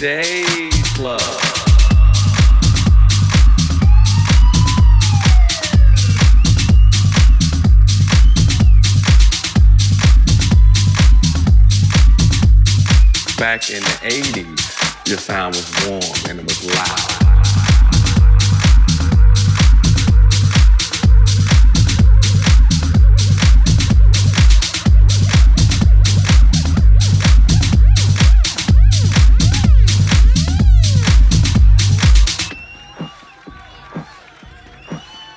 Back in the 80s, your sound was warm and it was loud.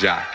já.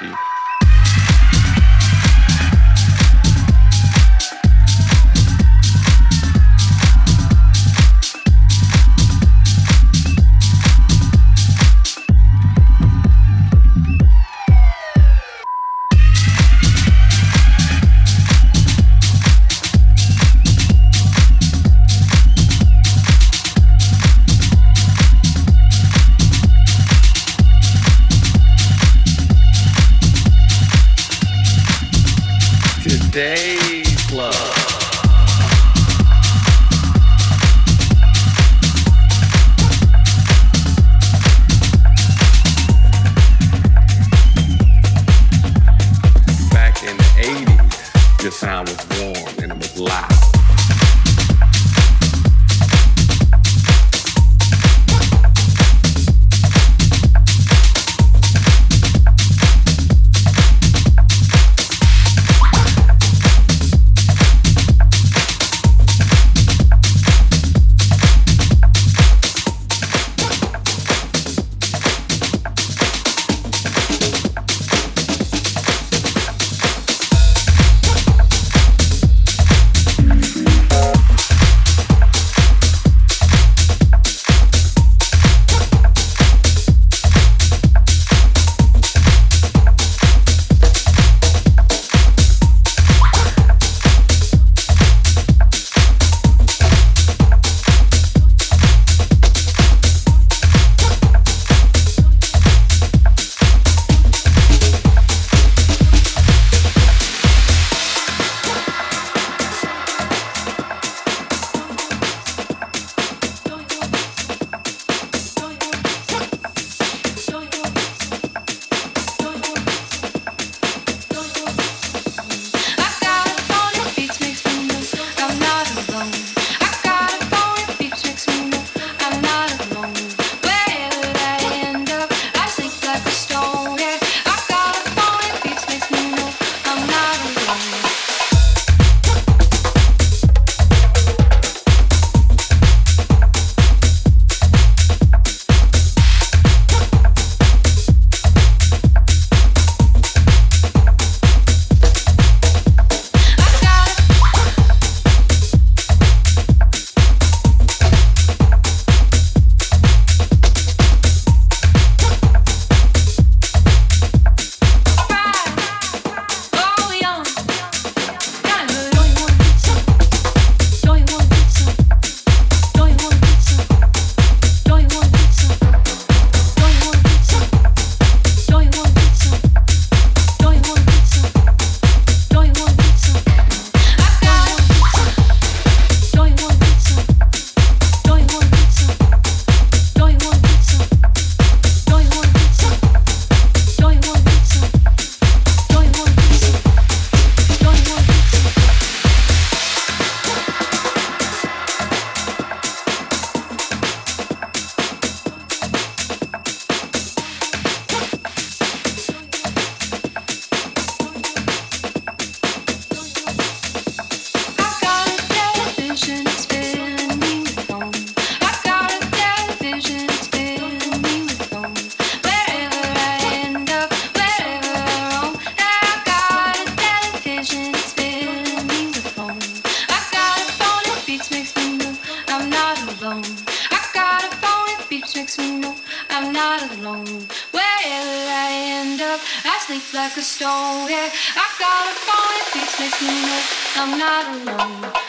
not alone. Wherever I end up, I sleep like a stone. Yeah, I got a phone, it beats, me know I'm not alone.